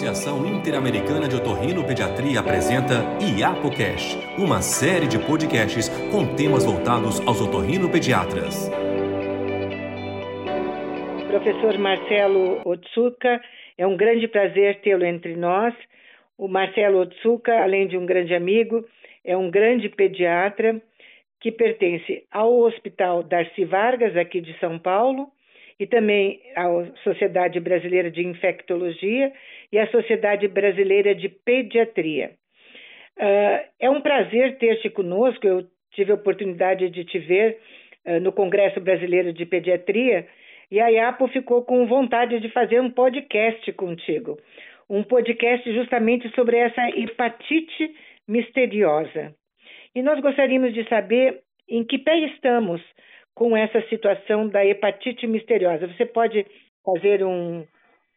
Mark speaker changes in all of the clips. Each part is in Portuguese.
Speaker 1: Associação Interamericana de Otorrinopediatria apresenta IAPOCast, uma série de podcasts com temas voltados aos otorrinopediatras.
Speaker 2: Professor Marcelo Otsuka, é um grande prazer tê-lo entre nós. O Marcelo Otsuka, além de um grande amigo, é um grande pediatra que pertence ao Hospital Darcy Vargas, aqui de São Paulo, e também a Sociedade Brasileira de Infectologia e a Sociedade Brasileira de Pediatria. Uh, é um prazer ter-te conosco. Eu tive a oportunidade de te ver uh, no Congresso Brasileiro de Pediatria e a IAPO ficou com vontade de fazer um podcast contigo. Um podcast justamente sobre essa hepatite misteriosa. E nós gostaríamos de saber em que pé estamos com essa situação da hepatite misteriosa. Você pode fazer um,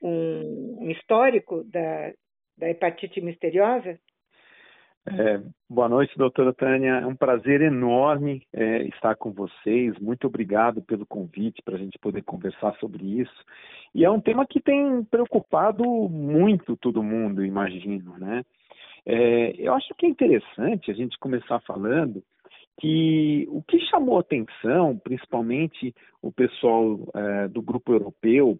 Speaker 2: um, histórico da, da hepatite misteriosa?
Speaker 3: É, boa noite, doutora Tânia. É um prazer enorme é, estar com vocês. Muito obrigado pelo convite para a gente poder conversar sobre isso. E é um tema que tem preocupado muito todo mundo, imagino, né? É, eu acho que é interessante a gente começar falando que o que chamou atenção, principalmente o pessoal uh, do grupo europeu,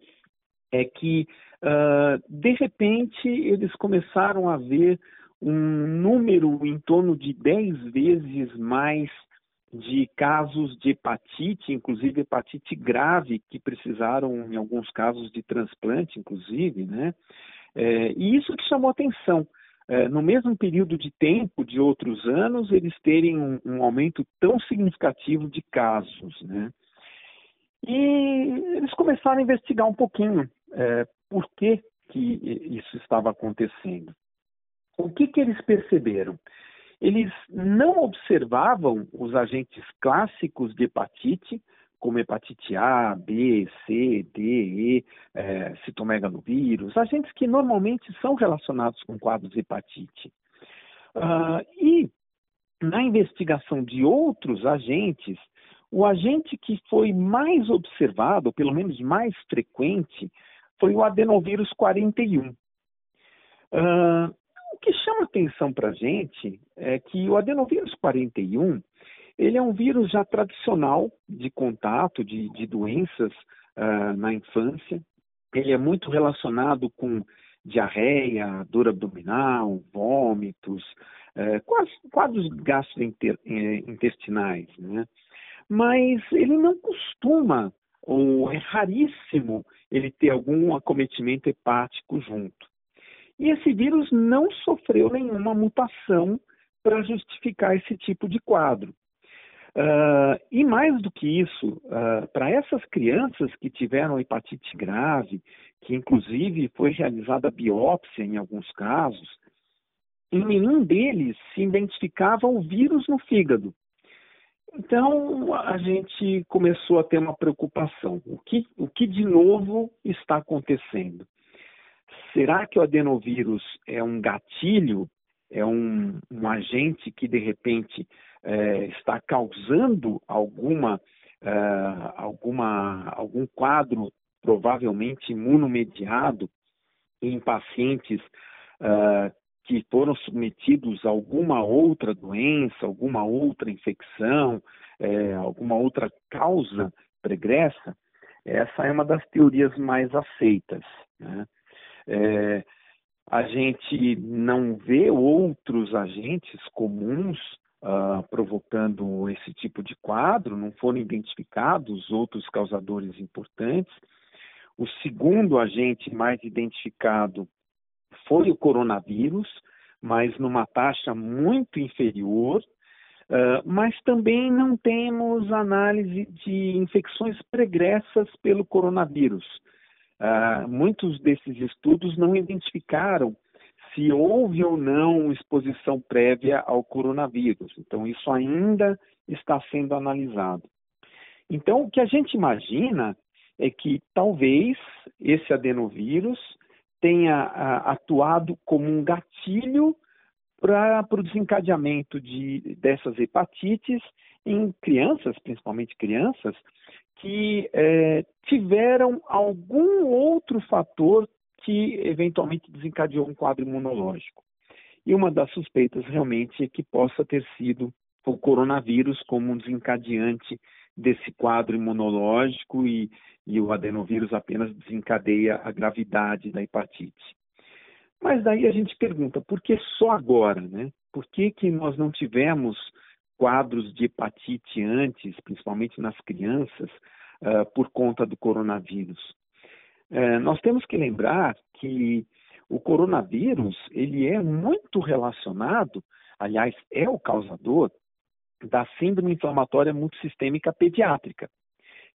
Speaker 3: é que, uh, de repente, eles começaram a ver um número em torno de 10 vezes mais de casos de hepatite, inclusive hepatite grave, que precisaram, em alguns casos, de transplante, inclusive, né? É, e isso que chamou atenção é, no mesmo período de tempo de outros anos, eles terem um, um aumento tão significativo de casos. Né? E eles começaram a investigar um pouquinho é, por que, que isso estava acontecendo. O que, que eles perceberam? Eles não observavam os agentes clássicos de hepatite, como hepatite A, B, C, D, E, é, citomegalovírus, agentes que normalmente são relacionados com quadros de hepatite. Uh, e na investigação de outros agentes, o agente que foi mais observado, pelo menos mais frequente, foi o adenovírus 41. Uh, o que chama atenção para a gente é que o adenovírus 41 ele é um vírus já tradicional de contato de, de doenças uh, na infância. Ele é muito relacionado com diarreia, dor abdominal, vômitos, uh, quadros gastrointestinais, né? Mas ele não costuma, ou é raríssimo, ele ter algum acometimento hepático junto. E esse vírus não sofreu nenhuma mutação para justificar esse tipo de quadro. Uh, e mais do que isso, uh, para essas crianças que tiveram hepatite grave, que inclusive foi realizada biópsia em alguns casos, em nenhum deles se identificava o vírus no fígado. Então a gente começou a ter uma preocupação. O que, o que de novo está acontecendo? Será que o adenovírus é um gatilho, é um, um agente que de repente é, está causando alguma, é, alguma, algum quadro provavelmente imunomediado em pacientes é, que foram submetidos a alguma outra doença, alguma outra infecção, é, alguma outra causa pregressa, essa é uma das teorias mais aceitas. Né? É, a gente não vê outros agentes comuns uh, provocando esse tipo de quadro, não foram identificados outros causadores importantes. O segundo agente mais identificado foi o coronavírus, mas numa taxa muito inferior, uh, mas também não temos análise de infecções pregressas pelo coronavírus. Uh, muitos desses estudos não identificaram se houve ou não exposição prévia ao coronavírus. Então, isso ainda está sendo analisado. Então, o que a gente imagina é que talvez esse adenovírus tenha a, atuado como um gatilho para o desencadeamento de, dessas hepatites em crianças, principalmente crianças, que é, tiveram algum outro fator que eventualmente desencadeou um quadro imunológico. E uma das suspeitas realmente é que possa ter sido o coronavírus como um desencadeante desse quadro imunológico e, e o adenovírus apenas desencadeia a gravidade da hepatite. Mas daí a gente pergunta, por que só agora, né? Por que, que nós não tivemos quadros de hepatite antes, principalmente nas crianças, uh, por conta do coronavírus? Uh, nós temos que lembrar que o coronavírus ele é muito relacionado, aliás, é o causador da síndrome inflamatória multissistêmica pediátrica,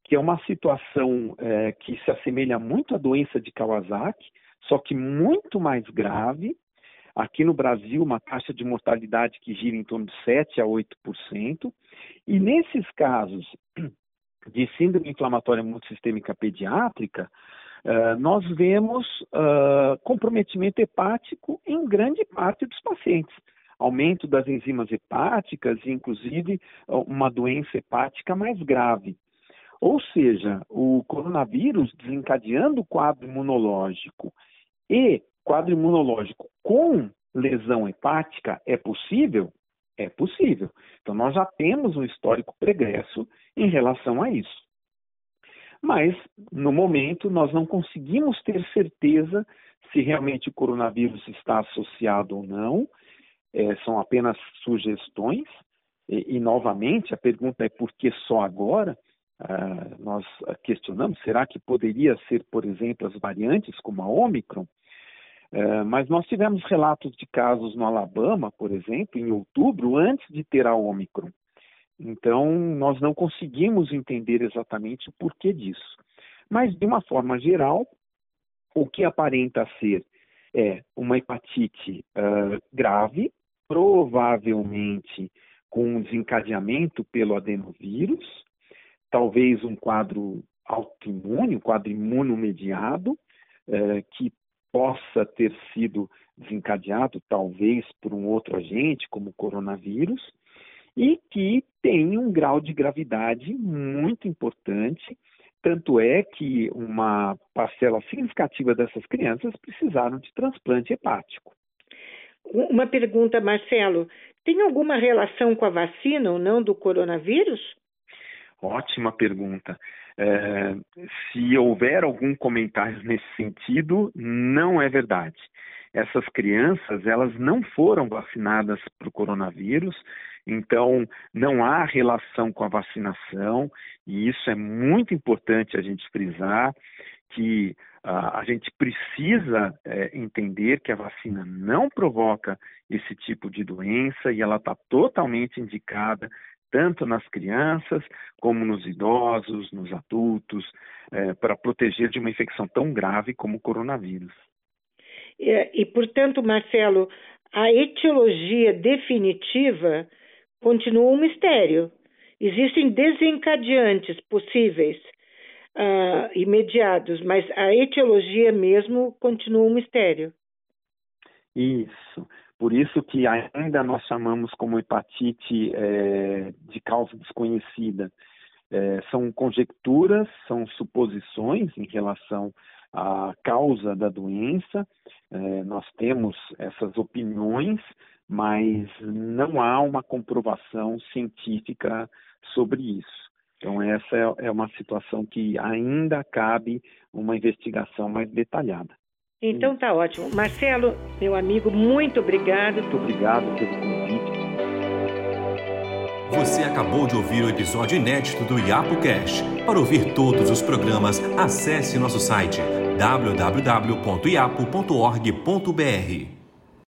Speaker 3: que é uma situação é, que se assemelha muito à doença de Kawasaki, só que muito mais grave. Aqui no Brasil, uma taxa de mortalidade que gira em torno de 7 a 8%. E nesses casos de síndrome inflamatória multissistêmica pediátrica, uh, nós vemos uh, comprometimento hepático em grande parte dos pacientes. Aumento das enzimas hepáticas e, inclusive, uma doença hepática mais grave. Ou seja, o coronavírus desencadeando o quadro imunológico e quadro imunológico com lesão hepática é possível? É possível. Então, nós já temos um histórico pregresso em relação a isso. Mas, no momento, nós não conseguimos ter certeza se realmente o coronavírus está associado ou não. É, são apenas sugestões. E, e, novamente, a pergunta é por que só agora? Uh, nós questionamos, será que poderia ser, por exemplo, as variantes como a Omicron? Uh, mas nós tivemos relatos de casos no Alabama, por exemplo, em outubro, antes de ter a Omicron. Então, nós não conseguimos entender exatamente o porquê disso. Mas, de uma forma geral, o que aparenta ser é uma hepatite uh, grave, provavelmente com desencadeamento pelo adenovírus, talvez um quadro autoimune, um quadro imunomediado, eh, que possa ter sido desencadeado talvez por um outro agente, como o coronavírus, e que tem um grau de gravidade muito importante. Tanto é que uma parcela significativa dessas crianças precisaram de transplante hepático.
Speaker 2: Uma pergunta, Marcelo: tem alguma relação com a vacina ou não do coronavírus?
Speaker 3: Ótima pergunta. É, se houver algum comentário nesse sentido, não é verdade. Essas crianças, elas não foram vacinadas para o coronavírus, então não há relação com a vacinação, e isso é muito importante a gente frisar que uh, a gente precisa é, entender que a vacina não provoca esse tipo de doença e ela está totalmente indicada tanto nas crianças como nos idosos, nos adultos, é, para proteger de uma infecção tão grave como o coronavírus.
Speaker 2: E, e, portanto, Marcelo, a etiologia definitiva continua um mistério. Existem desencadeantes possíveis uh, imediatos, mas a etiologia mesmo continua um mistério.
Speaker 3: Isso. Por isso que ainda nós chamamos como hepatite é, de causa desconhecida. É, são conjecturas, são suposições em relação à causa da doença. É, nós temos essas opiniões, mas não há uma comprovação científica sobre isso. Então, essa é, é uma situação que ainda cabe uma investigação mais detalhada.
Speaker 2: Então tá ótimo. Marcelo, meu amigo, muito obrigado.
Speaker 3: Muito obrigado pelo convite.
Speaker 1: Você acabou de ouvir o episódio inédito do Iapo Cash. Para ouvir todos os programas, acesse nosso site www.iapo.org.br.